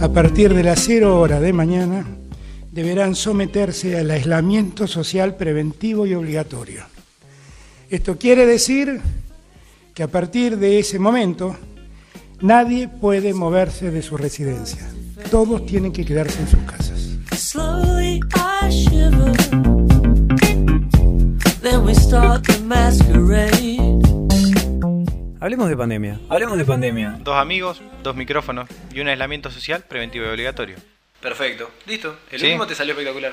A partir de las 0 horas de mañana deberán someterse al aislamiento social preventivo y obligatorio. Esto quiere decir que a partir de ese momento nadie puede moverse de su residencia. Todos tienen que quedarse en sus casas. Hablemos de pandemia. Hablemos de pandemia. Dos amigos, dos micrófonos y un aislamiento social preventivo y obligatorio. Perfecto. Listo. El Sí. último te salió espectacular.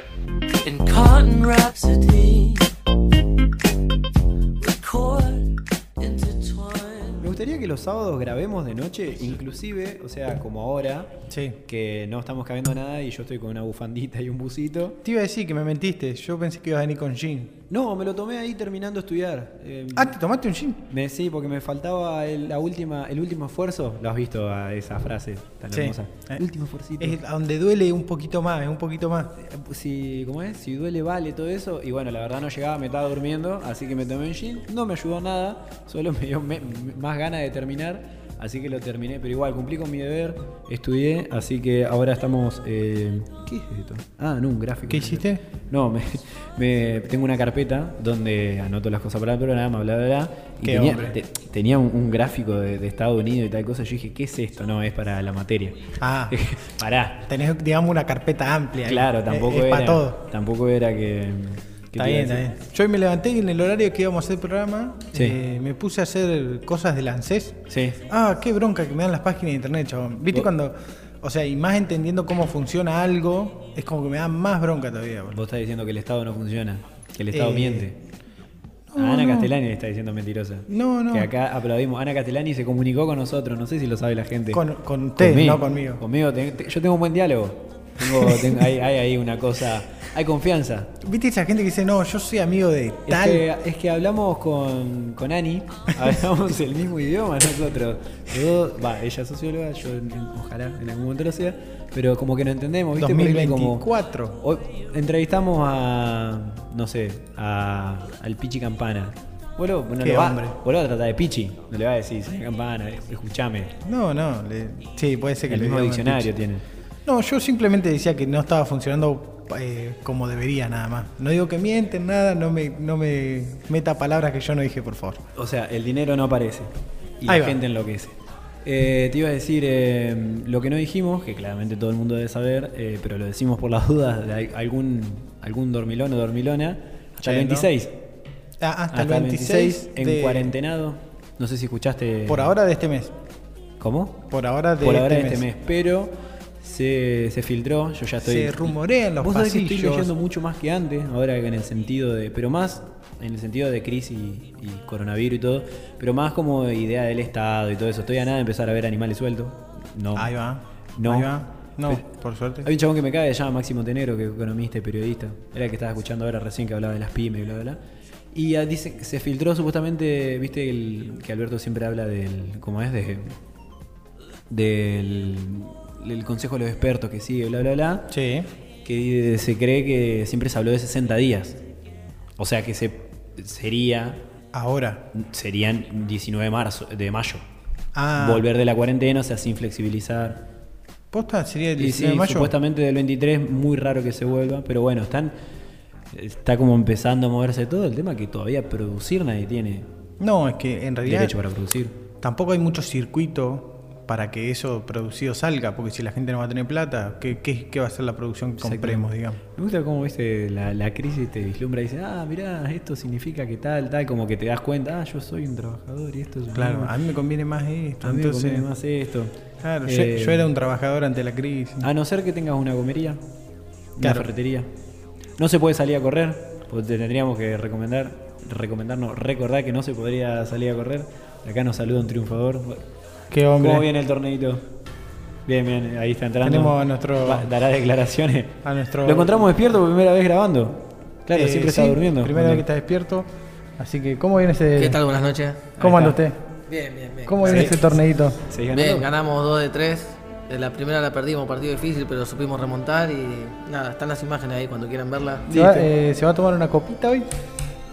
Me gustaría que los sábados grabemos de noche, inclusive, o sea, como ahora, Sí. que no estamos cabiendo nada y yo estoy con una bufandita y un busito. Te iba a decir que me mentiste. Yo pensé que ibas a venir con jean. No, me lo tomé ahí terminando de estudiar. Eh, Ah, ¿te tomaste un jean? me, sí, porque me faltaba el, la última, el último esfuerzo. Lo has visto a esa frase tan Sí. hermosa. Eh, Último esfuerzo. Es donde duele un poquito más, es un poquito más. Si, ¿cómo es? Si duele, vale, todo eso. Y bueno, la verdad no llegaba, me estaba durmiendo, así que me tomé un gin. No me ayudó nada, solo me dio me- más ganas de terminar. Así que lo terminé, pero igual cumplí con mi deber, estudié, así que ahora estamos... eh, ¿Qué es esto? Ah, no, un gráfico. ¿Qué hiciste? No, me, me- tengo una carpeta donde anoto las cosas para el programa, bla, bla, bla. Y Qué tenía, hombre. te- tenía un, un gráfico de, de Estados Unidos y tal cosa. Yo dije, ¿qué es esto? No, es para la materia. Ah, Pará. tenés, digamos, una carpeta amplia. Claro, Es- tampoco es, era. para todo. Tampoco era que. que Está bien, bien. Yo hoy me levanté y en el horario que íbamos a hacer el programa, Sí. eh, me puse a hacer cosas del ANSES. Sí. Ah, qué bronca que me dan las páginas de internet, chabón. ¿Viste Vos- cuando.? O sea, y más entendiendo cómo funciona algo, es como que me da más bronca todavía. Vos estás diciendo que el Estado no funciona, que el Estado Eh, miente. no, a Ana no. Castellani le está diciendo mentirosa. No, no. Que acá aplaudimos. Ana Castellani se comunicó con nosotros, no sé si lo sabe la gente. Con, con usted, no conmigo. Conmigo, te- te- yo tengo un buen diálogo. Tengo, tengo- hay, hay ahí una cosa. Hay confianza. ¿Viste esa gente que dice, no, yo soy amigo de Es tal? que, es que hablamos con, con Ani, hablamos el mismo idioma nosotros. Yo- Va, ella es socióloga, yo ojalá en algún momento lo sea, pero como que no entendemos, ¿viste? Por ahí como- 2024. Hoy entrevistamos a, no sé, a, al Pichi Campana. Vos lo, no lo va- vos lo vas a tratar de Pichi, no le vas a decir, señor Campana, escuchame. No, no. le- sí, puede ser que El le mismo diccionario tiene. No, yo simplemente decía que no estaba funcionando eh, como debería nada más. No digo que mienten, nada, no me, no me meta palabras que yo no dije, por favor. O sea, el dinero no aparece y Ahí la va. gente enloquece. Eh, te iba a decir eh, lo que no dijimos, que claramente todo el mundo debe saber, eh, pero lo decimos por las dudas de al- algún, algún dormilón o dormilona. Hasta el Sí, ¿no? 26. Ah, hasta, el 26, en de- cuarentenado. No sé si escuchaste. Por ahora de este mes. ¿Cómo? Por ahora de por este ahora de mes. este mes. Pero se, se filtró, yo ya estoy. Se rumorea en los Vos sabés que estoy leyendo mucho más que antes, ahora que en el sentido de. Pero más en el sentido de crisis y, y coronavirus y todo, pero más como idea del Estado y todo eso. Estoy a nada de empezar a ver animales sueltos. No. Ahí va. No. Ahí va. No, Pero- por suerte. Hay un chabón que me cae, se llama Máximo Tenero, que es economista y periodista. Era el que estaba escuchando ahora recién que hablaba de las pymes y bla, bla, bla. Y ah, dice que se filtró supuestamente, viste el, que Alberto siempre habla del, ¿cómo es? De, del, del consejo de los expertos que sigue, bla, bla, bla. Sí. Que se cree que siempre se habló de 60 días. O sea que se, sería, Ahora. serían 19 de, marzo, de mayo. Ah. Volver de la cuarentena, o sea, sin flexibilizar. ¿Posta? ¿Sería el Y 19 sí, de mayo? supuestamente del 23, muy raro que se vuelva, pero bueno, están está como empezando a moverse todo. El tema que todavía producir nadie tiene No, es que en realidad derecho para producir. tampoco hay mucho circuito para que eso producido salga, porque si la gente no va a tener plata, ¿qué, qué, qué va a ser la producción que compremos, digamos? Me gusta cómo viste la, la crisis te vislumbra y dice, ah, mirá, esto significa que tal, tal, como que te das cuenta, ah, yo soy un trabajador y esto es un Claro, a mí me conviene más esto. a mí me conviene más esto. Claro, yo, Eh, yo era un trabajador ante la crisis. A no ser que tengas una gomería, una Claro. ferretería. No se puede salir a correr, porque te tendríamos que recomendar, recomendarnos, recordar que no se podría salir a correr. Acá nos saluda un triunfador. Qué hombre. ¿Cómo viene el torneito? Bien, bien, ahí está entrando. Tenemos a nuestro- Va- dará declaraciones. a nuestro- Lo encontramos despierto por primera vez grabando. Claro, Eh, siempre sí, está durmiendo. Primera vez que está despierto. Así que, ¿cómo viene ese. ¿Qué tal? Buenas noches. ¿Cómo anda usted? Bien, bien, bien. ¿Cómo viene Sí. ese torneito? ¿Seguís ganando? Bien, ganamos 2 de 3. La primera la perdimos, partido difícil, pero supimos remontar y nada, están las imágenes ahí cuando quieran verlas. ¿Se va, eh, ¿se va a tomar una copita hoy?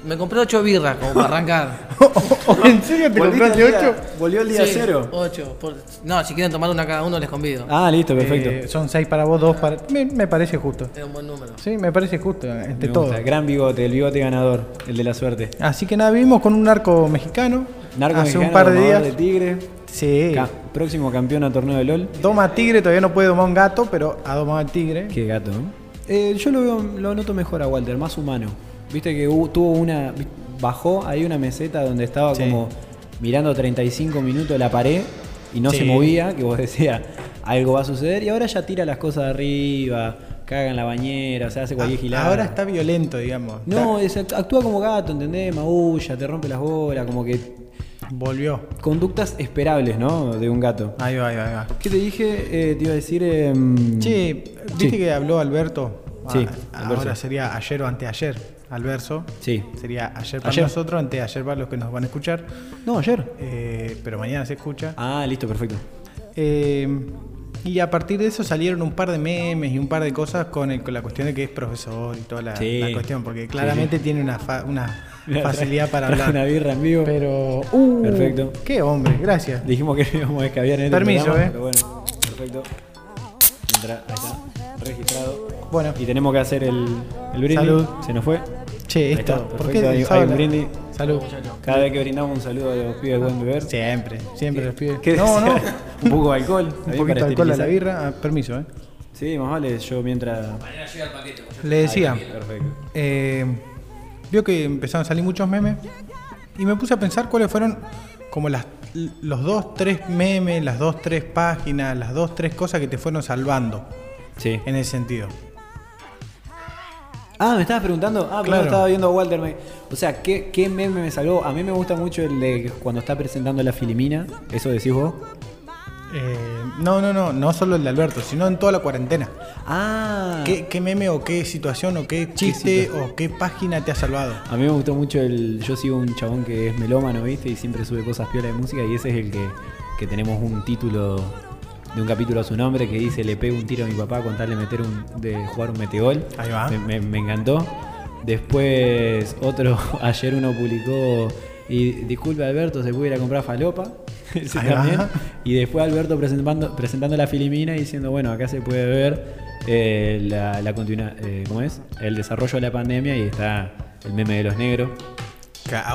Me compré ocho birras como para arrancar. ¿En serio te compraste 8? Volvió el día Sí, cero. Ocho. por- No, si quieren tomar una cada uno les convido. Ah, listo, perfecto. Eh, son 6 para vos, 2 para. Me, me parece justo. Es un buen número. Sí, me parece justo, entre todos. Gran bigote, el bigote ganador, el de la suerte. Así que nada, vivimos con un narco mexicano. Narco hace mexicano, un par de días. de tigre. Sí. Ca- próximo campeón a torneo de LOL. Doma tigre, todavía no puede domar un gato, pero ha domado al tigre. Qué gato, ¿no? Eh, yo lo veo, lo noto mejor a Walter, más humano. Viste que hubo- tuvo una. Bajó ahí una meseta donde estaba Sí. como mirando 35 minutos la pared y no Sí. se movía, que vos decías, algo va a suceder, y ahora ya tira las cosas de arriba, caga en la bañera, o sea, hace cualquier Ah, gilada. Ahora está violento, digamos. No, es- actúa como gato, ¿entendés? Maulla, te rompe las bolas, como que. Volvió. Conductas esperables, ¿no? De un gato. Ahí va, ahí va, ahí va. ¿Qué te dije? Eh, te iba a decir. em, Che, ¿viste sí. que habló Alberto? Sí, Ah, Alberto. ahora sería ayer o anteayer, Alverso. Sí. Sería ayer para Ayer. nosotros, anteayer para los que nos van a escuchar. No, ayer. Eh, pero mañana se escucha. Ah, listo, perfecto. Eh, y a partir de eso salieron un par de memes y un par de cosas con, el- con la cuestión de que es profesor y toda la, Sí. la cuestión, porque claramente tiene una, fa- una Mira, facilidad para hablar. una birra en vivo. Pero, uh, Perfecto. Qué hombre, gracias. Dijimos que íbamos a escabiar en este Permiso, programa, eh. Pero bueno, perfecto. Entra- ahí está, registrado. Bueno, Y tenemos que hacer el, el brindis. Salud. Se nos fue. che, Ahí esto, está, ¿por perfecto, qué hay- el un brindis. Salud. Cada vez que brindamos un saludo a los pibes de buen beber. Siempre, siempre los pibes. ¿Qué No, no. decía? un poco de alcohol. Un ahí poquito para de alcohol a la esterilizar. birra. Ah, permiso, eh. Sí, más vale. Yo mientras. Le decía, Perfecto. eh, vio que empezaron a salir muchos memes y me puse a pensar cuáles fueron como las, los dos, tres memes, las dos, tres páginas, las dos, tres cosas que te fueron salvando Sí. en ese sentido. Ah, me estabas preguntando. Ah, pero Claro. no estaba viendo a Walter. me- O sea, ¿qué, ¿qué meme me salvó? A mí me gusta mucho el de cuando está presentando la Filimina. ¿Eso decís vos? Eh, no, no, no, no solo el de Alberto, sino en toda la cuarentena. Ah. ¿Qué, qué meme o qué situación o qué chiste o qué página te ha salvado? A mí me gustó mucho el. Yo sigo un chabón que es melómano, ¿viste? Y siempre sube cosas piola de música. Y ese es el que, que tenemos un título de un capítulo a su nombre que dice: Le pego un tiro a mi papá con tal de meter un, de jugar un metegol. Ahí va. Me, me- me encantó. Después, otro, ayer uno publicó. Y disculpe Alberto, se puede ir a comprar falopa. Ese también. Y después Alberto presentando, presentando la Filimina y diciendo, bueno, acá se puede ver eh, la, la continua- eh, ¿cómo es? El desarrollo de la pandemia y está el meme de los negros.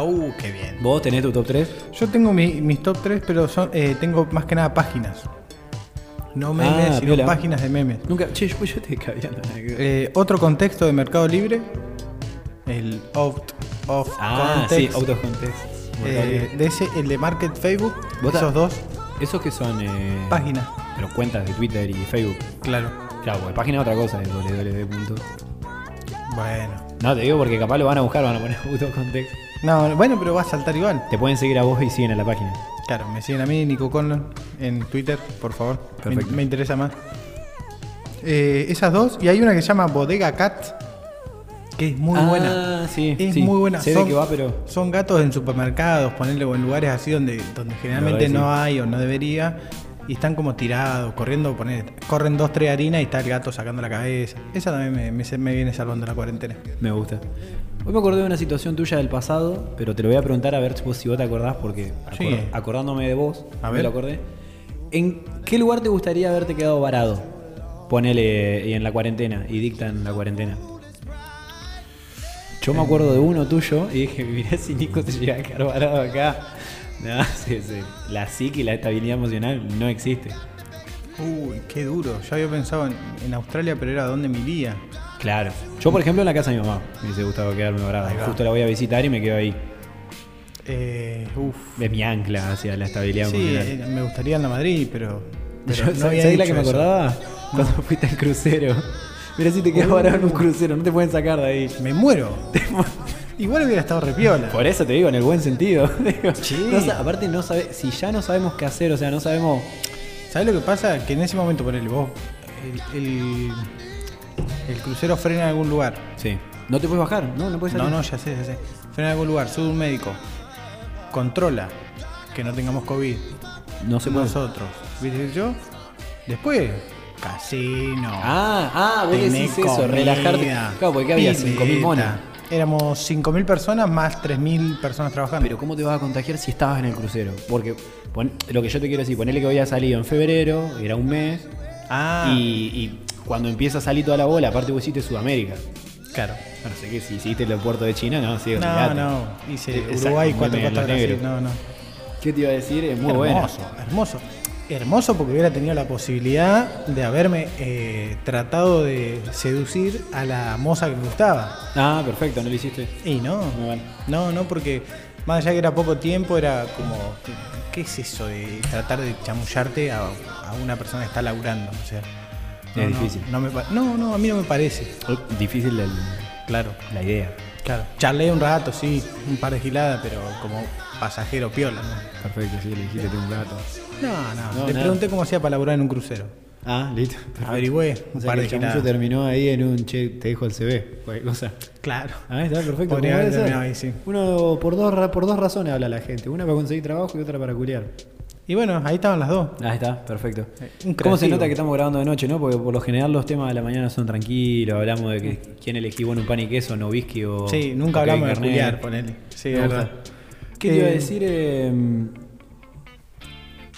Uh, qué bien. ¿Vos tenés tu top 3? Yo tengo mi- mis top 3, pero son, eh, tengo más que nada páginas. No memes, Ah, sino piola. páginas de memes. Nunca, che, yo, yo te ver. Eh, otro contexto de Mercado Libre, el out of ah, sí, context. out of context. Eh, de ese, el de Market Facebook, ¿Vos esos dos Esos que son eh, páginas, pero cuentas de Twitter y Facebook. claro. Claro, porque página es otra cosa, es www. Bueno. No, te digo porque capaz lo van a buscar, van a poner of context. No, bueno, pero va a saltar igual. Te pueden seguir a vos y siguen a la página. Claro, me siguen a mí, Nico Conlon, en Twitter, por favor. Me, Perfecto. me interesa más. Eh, esas dos, y hay una que se llama Bodega Cat, que es muy Ah, buena. sí, Es sí. muy buena. Sé de qué va, pero- Son gatos en supermercados, ponerle o en lugares así donde, donde generalmente verdad que no sí. hay o no debería. Y están como tirados, corriendo, poner, corren dos, tres harinas y está el gato sacando la cabeza. Esa también me, me- me viene salvando la cuarentena. Me gusta. Hoy me acordé de una situación tuya del pasado, pero te lo voy a preguntar a ver si vos, si vos te acordás, porque Sí. acordándome de vos, A me ver. lo acordé. ¿En qué lugar te gustaría haberte quedado varado? Ponele y en la cuarentena y dictan la cuarentena. Yo me acuerdo de uno tuyo y dije, mirá si Nico te llega a quedar varado acá. No, sí, sí. La psique y la estabilidad emocional no existe. Uy, qué duro. Yo había pensado en, en Australia, pero era donde me iría. Claro. Yo, por ejemplo, en la casa de mi mamá me hubiese gustado quedarme varado. Justo la voy a visitar y me quedo ahí. Eh, uf. Es mi ancla hacia la estabilidad Sí, emocional. eh, me gustaría en la Madrid, pero. pero Yo, no ¿sabes había sabés la que me acordaba? Cuando fuiste al crucero. Mira si te quedas varado en un crucero, no te pueden sacar de ahí. Me muero. Igual hubiera estado repiola. Por eso te digo, en el buen sentido. Digo, no aparte, no sabe, si ya no sabemos qué hacer, o sea, no sabemos. ¿Sabes lo que pasa? Que en ese momento, ponele vos, el, el, el crucero frena en algún lugar. Sí. No te puedes bajar, no, no puedes No, salir. no, ya sé, ya sé. Frena en algún lugar, sube un médico, controla que no tengamos COVID. No se puede. Nosotros, ¿viste yo? Después, casino. Ah, ah, vos decís eso, comida, relajarte. Claro, porque había pileta. 5.000 monos. Éramos 5.000 personas más 3.000 personas trabajando. Pero ¿cómo te vas a contagiar si estabas en el crucero? Porque pon- lo que yo te quiero decir, ponele que había salido en febrero, era un mes, ah, y, y cuando empieza a salir toda la bola, aparte vos hiciste Sudamérica. claro. No sé qué, si hiciste el puerto de China, no, sí, No, olvidate. no, hice Uruguay, cuatro costas. No, no. ¿Qué te iba a decir? Es muy bueno. hermoso, hermoso. Hermoso porque hubiera tenido la posibilidad de haberme eh, tratado de seducir a la moza que me gustaba. Ah, perfecto, no lo hiciste. Y no, Muy bueno. no, no, porque más allá que era poco tiempo, era como, ¿qué es eso de tratar de chamullarte a, a una persona que está laburando? O sea, no, Es no, difícil. No, me pa- no, no, a mí no me parece. Difícil el- Claro, la idea. claro. Charlé un rato, sí, un par de giladas, pero como pasajero piola, ¿no? Perfecto, sí, le dijiste tengo un gato. No, no, No, le nada. pregunté cómo hacía para laburar en un crucero. Ah, listo. Averigüé un O sea, par de el terminó ahí en un che, te dejo el CV, cualquier cosa. Claro. Ah, está perfecto. Podría haber ahí, sí. Uno por dos, por dos razones habla la gente. Una para conseguir trabajo y otra para culiar. Y bueno, ahí estaban las dos. Ah, está, perfecto. un ¿Cómo se nota que estamos grabando de noche, no? Porque por lo general los temas de la mañana son tranquilos, hablamos de que quién elegí bueno un pan y queso, no whisky o. Sí, nunca o hablamos de Garnett. ponele. Sí, es gusta. ¿Qué te iba a Eh, decir? Eh,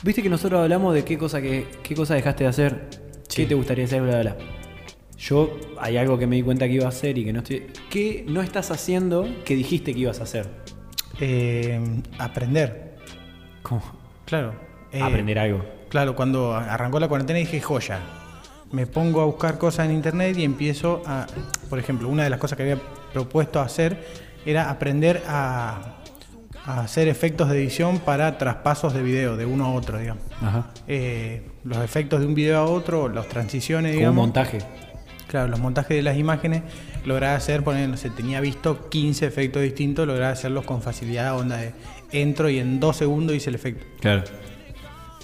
Viste que nosotros hablamos de qué cosa que qué cosa dejaste de hacer, qué te gustaría hacer, bla, bla, bla. Yo hay algo que me di cuenta que iba a hacer y que no estoy. ¿Qué no estás haciendo que dijiste que ibas a hacer? Eh, aprender, ¿Cómo? claro. Eh, Aprender algo. Claro, cuando arrancó la cuarentena dije joya. Me pongo a buscar cosas en internet y empiezo a, por ejemplo, una de las cosas que había propuesto hacer era aprender a, a hacer efectos de edición para traspasos de video de uno a otro, digamos. Ajá. Eh, los efectos de un video a otro, las transiciones, Como un digamos. montaje. Claro, los montajes de las imágenes lograba hacer, poner, no sé, tenía visto 15 efectos distintos, lograba hacerlos con facilidad, onda de entro y en dos segundos hice el efecto. Claro.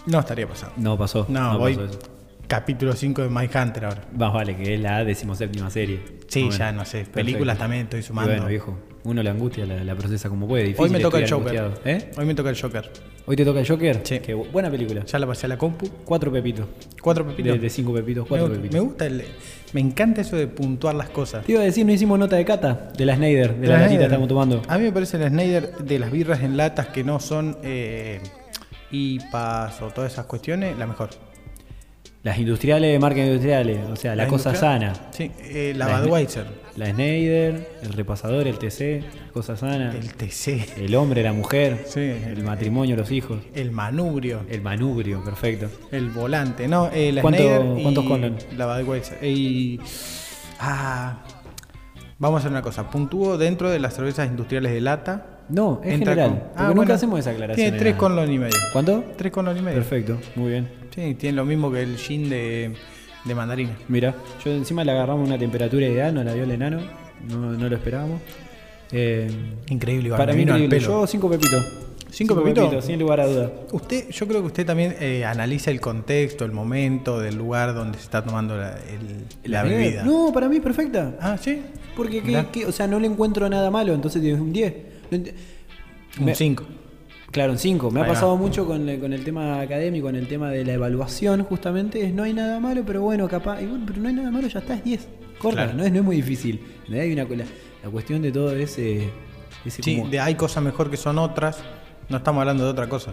No estaría pasando. No pasó. No, voy pasó eso. capítulo 5 de My Hunter ahora. Más vale, que es la decimoséptima serie. Sí, ya no sé, Perfecto. películas también estoy Y sumando. bueno, viejo, uno la angustia la, la procesa como puede. Difícil Hoy me toca el Joker. ¿Eh? Hoy me toca el Joker. ¿Hoy te toca el Joker? Sí. Qué bu- buena película. Ya la pasé a la compu. Cuatro pepitos. Cuatro pepitos. De, de cinco pepitos, me, cuatro gusta, pepitos. me gusta el- me encanta eso de puntuar las cosas. Te iba a decir, no hicimos nota de cata de la Snyder, de la, latita Snyder. que estamos tomando. A mí me parece el Snyder de las birras en latas que no son eh, IPAs o todas esas cuestiones, la mejor. Las industriales, marcas industriales, o sea, la, La cosa sana. Sí, eh, la, La Budweiser. La Snyder, el repasador, el TC, cosa sana. El TC. El hombre, la mujer, Sí. el matrimonio, los hijos. El manubrio. El manubrio, perfecto. El volante. No, eh, la ¿Cuánto- Snyder y cuántos? La Budweiser. Y. Ah. Vamos a hacer una cosa. Puntúo dentro de las cervezas industriales de lata. No, es Entra general. con- Ah, nunca bueno. hacemos esa aclaración. Tiene de tres nada. con y medio. ¿Cuánto? Tres con y medio. Perfecto, muy bien. Sí, tiene lo mismo que el gin de, de mandarina. Mira, yo encima le agarramos una temperatura ideal, nos la dio el enano, no, no lo esperábamos. Eh, Increíble, igual, para me mí vino al increíble. pelo. Yo cinco pepitos. ¿Cinco pepitos? sin lugar a duda. Usted, yo creo que usted también eh, analiza el contexto, el momento, del lugar donde se está tomando la, el- la Eh, bebida. No, para mí perfecta. Ah, sí. Porque, ¿qué- Mirá. qué? o sea, no le encuentro nada malo, entonces tienes un 10. No ent- Un Me- 5. Claro, un 5. Me ha va. pasado mucho con, el- con el tema académico, con el tema de la evaluación, justamente. Es no hay nada malo, pero bueno, capaz. y bueno, pero no hay nada malo, ya está, es 10. Corta, Claro. no, es, no es muy difícil. ¿Entendés? Hay una, la, la cuestión de todo ese. ese Sí, como- de hay cosas mejor que son otras. No estamos hablando de otra cosa.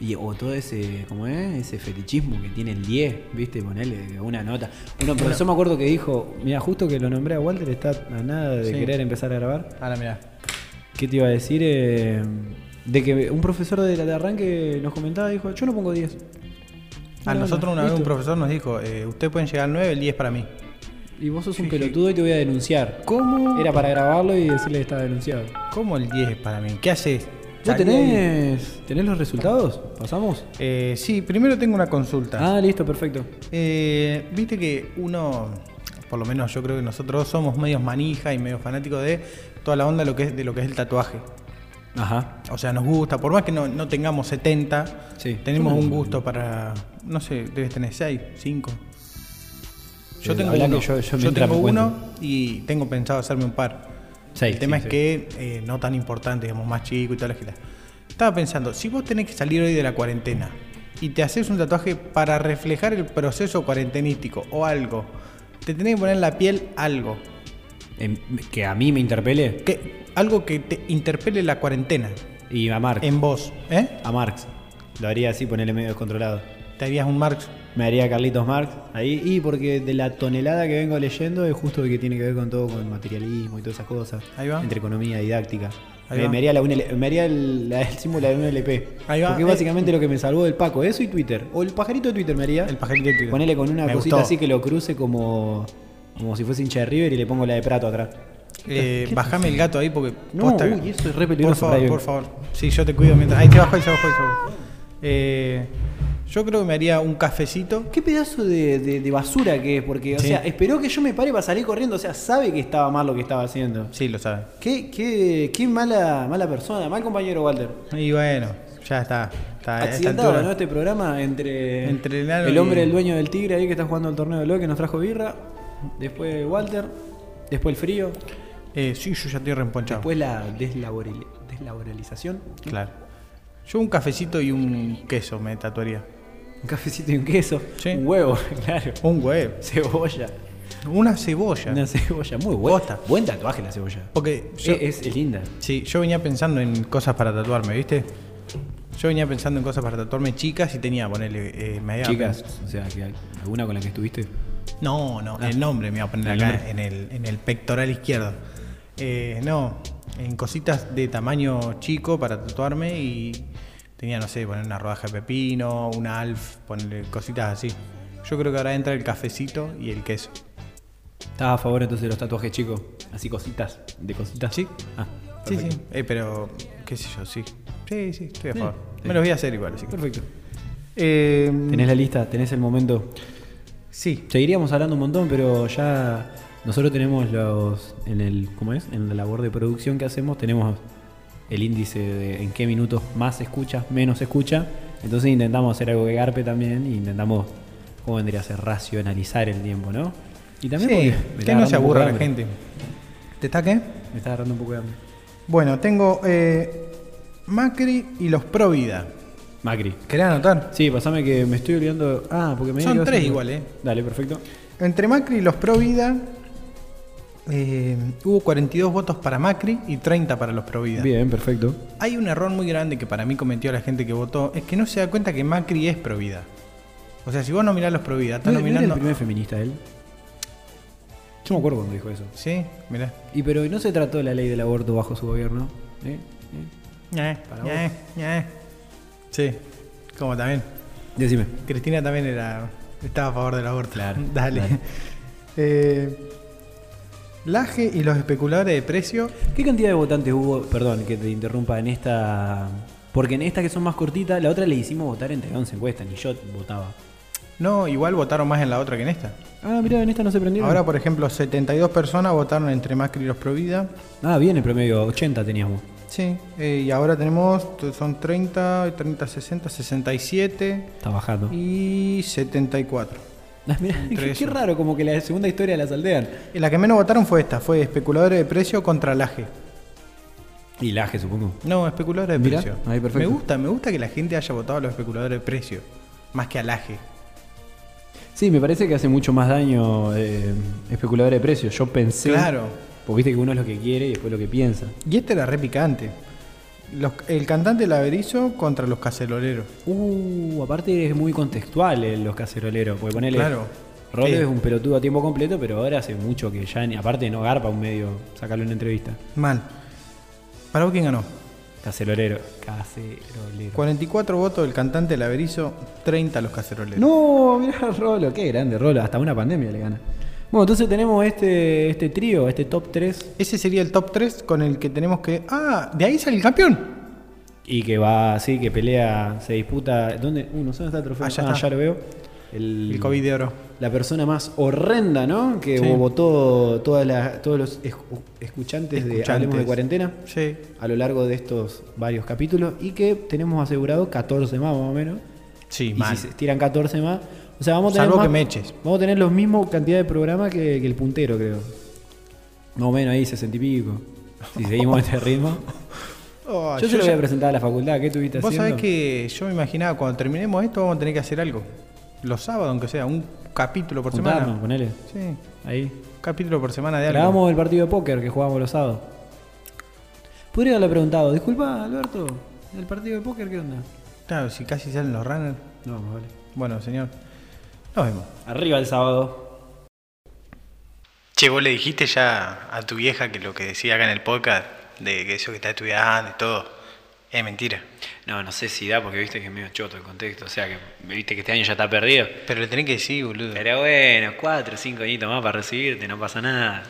y, o todo ese, ¿cómo es? Ese fetichismo que tiene el 10, ¿viste? Ponerle una nota. Uno, profesor me acuerdo que dijo, mira, justo que lo nombré a Walter, está a nada de Sí. querer empezar a grabar. Ahora mira. ¿Qué te iba a decir? Eh, de que un profesor de, de arranque nos comentaba, dijo, yo no pongo 10. A Bueno, nosotros una vez un profesor nos dijo, eh, ustedes pueden llegar al 9, el 10 para mí. Y vos sos un Sí, pelotudo y te voy a denunciar. ¿Cómo? Era para grabarlo y decirle que estaba denunciado. ¿Cómo el 10 para mí? ¿Qué haces? ¿Ya tenés, tenés los resultados? ¿Pasamos? Eh, sí, primero tengo una consulta. Ah, listo, perfecto. Eh, Viste que uno, por lo menos yo creo que nosotros somos medios manija y medios fanáticos de toda la onda de lo que es, de lo que es el tatuaje. Ajá. O sea, nos gusta, por más que no, no tengamos 70, Sí. tenemos un gusto para, no sé, debes tener 6, 5. Yo tengo habla uno, yo- yo yo mientras tengo uno y tengo pensado hacerme un par. Seis, el tema sí, es sí. que eh, no tan importante, digamos, más chico y toda la. Estaba pensando, si vos tenés que salir hoy de la cuarentena y te haces un tatuaje para reflejar el proceso cuarentenístico o algo, te tenés que poner en la piel algo. En- que a mí me interpele. Que, algo que te interpele la cuarentena Y a Marx. en vos. ¿Eh? A Marx. Lo haría así, ponerle medio descontrolado. Te harías un Marx. Me haría Carlitos Marx ahí. Y porque de la tonelada que vengo leyendo es justo que tiene que ver con todo, con materialismo y todas esas cosas. Ahí va. Entre economía didáctica. Ahí me, va. me haría, la UNL me haría el, la- el símbolo de UNLP. Ahí va. Porque Eh. básicamente lo que me salvó del Paco. Eso y Twitter. O el pajarito de Twitter me haría. El pajarito de Twitter. Ponele con una Me cosita gustó. así que lo cruce como, como si fuese hincha de River y le pongo la de Prato atrás. Eh, bajame el gato ahí porque. No, posta- uy, eso es re Por favor, por favor. Sí, yo te cuido mientras. Ahí se bajó, ahí se bajó, ahí se bajó. Eh, yo creo que me haría un cafecito. Qué pedazo de, de- de basura que es, porque, o Sí. sea, esperó que yo me pare para salir corriendo, o sea, sabe que estaba mal lo que estaba haciendo. Sí, lo sabe. Qué, qué, qué mala, mala persona, mal compañero Walter. Y bueno, ya está. está esta Accidentado. ¿no? Este programa entre, Entre el hombre y- el dueño del tigre ahí que está jugando el torneo de LOL que nos trajo birra, después Walter, después el frío, Eh, sí, yo ya estoy reemponchado. después la deslaborali- deslaboralización, Claro. Yo un cafecito y un queso me tatuaría. un cafecito y un queso, Sí. un huevo, claro, Un huevo. cebolla, Una cebolla. una cebolla muy buena. Posta. Buen tatuaje la cebolla. Porque yo, es, es linda. sí, yo venía pensando en cosas para tatuarme, ¿viste? Yo venía pensando en cosas para tatuarme chicas y tenía, ponerle, eh, me había Chicas, o sea, que alguna con la que estuviste. No, no, Ah. el nombre me iba a poner El acá nombre. en el, en el pectoral izquierdo. Eh, no, en cositas de tamaño chico para tatuarme y tenía, no sé, poner una rodaja de pepino, una alf, ponerle cositas así. Yo creo que ahora entra el cafecito y el queso. ¿Estás a favor entonces de los tatuajes chicos? Así cositas, de cositas. Sí. Ah, Sí, sí, eh, pero qué sé yo, sí. Sí, sí, estoy a favor. sí. Me los voy a hacer igual, así que. Perfecto. Eh, Tenés la lista, tenés el momento. Sí, Seguiríamos hablando un montón, pero ya nosotros tenemos los en el ¿cómo es? En la labor de producción que hacemos tenemos el índice de en qué minutos más escucha, menos escucha. Entonces intentamos hacer algo que garpe también e intentamos cómo vendría a ser racionalizar el tiempo, ¿no? Y también sí, que no se aburra la gente. ¿Te está qué? Me está agarrando un poco de hambre. Bueno, tengo eh, Macri y los Pro Vida. Macri. ¿Querés anotar? Sí, pasame que me estoy olvidando. Ah, porque me Son tres igual, ¿eh? Dale, perfecto. Entre Macri y los Pro Vida eh, hubo 42 votos para Macri y 30 para los Pro Vida. Bien, perfecto. Hay un error muy grande que para mí cometió la gente que votó, es que no se da cuenta que Macri es Pro Vida. O sea, si vos no mirás los Pro Vida, estás ¿No, no era el nominando... primer feminista él? Yo me acuerdo cuando dijo eso. Sí, mirá. Y pero no se trató la ley del aborto bajo su gobierno. ¿Eh? ¿Eh? Para ñe. Sí, como también. Decime. Cristina también era estaba a favor del aborto. Claro, Dale. dale. Eh, Laje y los especuladores de precio. ¿Qué cantidad de votantes hubo? Perdón que te interrumpa en esta. Porque en esta que son más cortitas, la otra le hicimos votar entre 11 encuestas, ni yo votaba. No, igual votaron más en la otra que en esta. Ah, mira, en esta no se prendieron. Ahora, por ejemplo, 72 personas votaron entre Macri y los Provida. Ah, bien, el promedio 80 teníamos. Sí, eh, y ahora tenemos, son 30, 30, 60, 67 Está bajando. y 74. Qué, raro, como que la segunda historia las aldean. Y la que menos votaron fue esta, fue especuladores de precio contra Laje. Y Laje, supongo. No, especuladores de Mirá, precio. ahí, perfecto. Me gusta, me gusta que la gente haya votado a los especuladores de precio, más que a Laje. Sí, me parece que hace mucho más daño eh, especulador de precios. Yo pensé. Claro. Porque viste que uno es lo que quiere y después lo que piensa. Y este era re picante. Los- el cantante Laverizo contra los caceroleros. Uh, aparte es muy contextual en los caceroleros. Porque ponele. Claro. Rolo Eh. es un pelotudo a tiempo completo, pero ahora hace mucho que ya, ni- aparte no garpa un medio sacarlo en una entrevista. Mal. ¿Para vos quién ganó? Cacerolero. Cacerolero. 44 votos del cantante Laverizo, 30 los caceroleros. No, mirá Rolo, qué grande Rolo, hasta una pandemia le gana. Bueno, entonces tenemos este, este trío, este top 3, Ese sería el top 3 con el que tenemos que. ¡Ah! ¿De ahí sale el campeón? y que va así, que pelea, se disputa. ¿Dónde? Uh, no sé dónde está el trofeo. Allá Ah, está. ya lo veo. El, El COVID de oro. La persona más horrenda, ¿no? Que Sí. votó todas las- todos los escu- escuchantes, de. Hablemos de Cuarentena Sí. a lo largo de estos varios capítulos y que tenemos asegurado 14 más, más o menos. Sí, y mal. si se tiran 14 más, o sea, vamos a tener Salvo más- que me eches. Vamos a tener los mismos cantidad de programas que, que el puntero, creo. Más o menos ahí, 60 y pico. Si seguimos este ritmo. Oh, yo se lo voy a presentar a la facultad. ¿Qué estuviste Vos haciendo? sabés que yo me imaginaba cuando terminemos esto vamos a tener que hacer algo. Los sábados, aunque sea, un, capítulo por Juntarnos, semana. ponele. Sí, Ahí. un capítulo por semana de algo. Grabamos el partido de póker que jugábamos los sábados. Podría haberle preguntado, disculpa, Alberto, ¿el partido de póker qué onda? Claro, si casi salen los runners. No, vale. Bueno, señor. Nos vemos. Arriba el sábado. Che, vos le dijiste ya a tu vieja que lo que decía acá en el podcast, de que eso que está estudiando y todo, es mentira. No, no sé si da porque viste que es medio choto el contexto. O sea, que viste que este año ya está perdido. Pero le tenés que decir, boludo. Pero bueno, cuatro o cinco añitos más para recibirte, no pasa nada.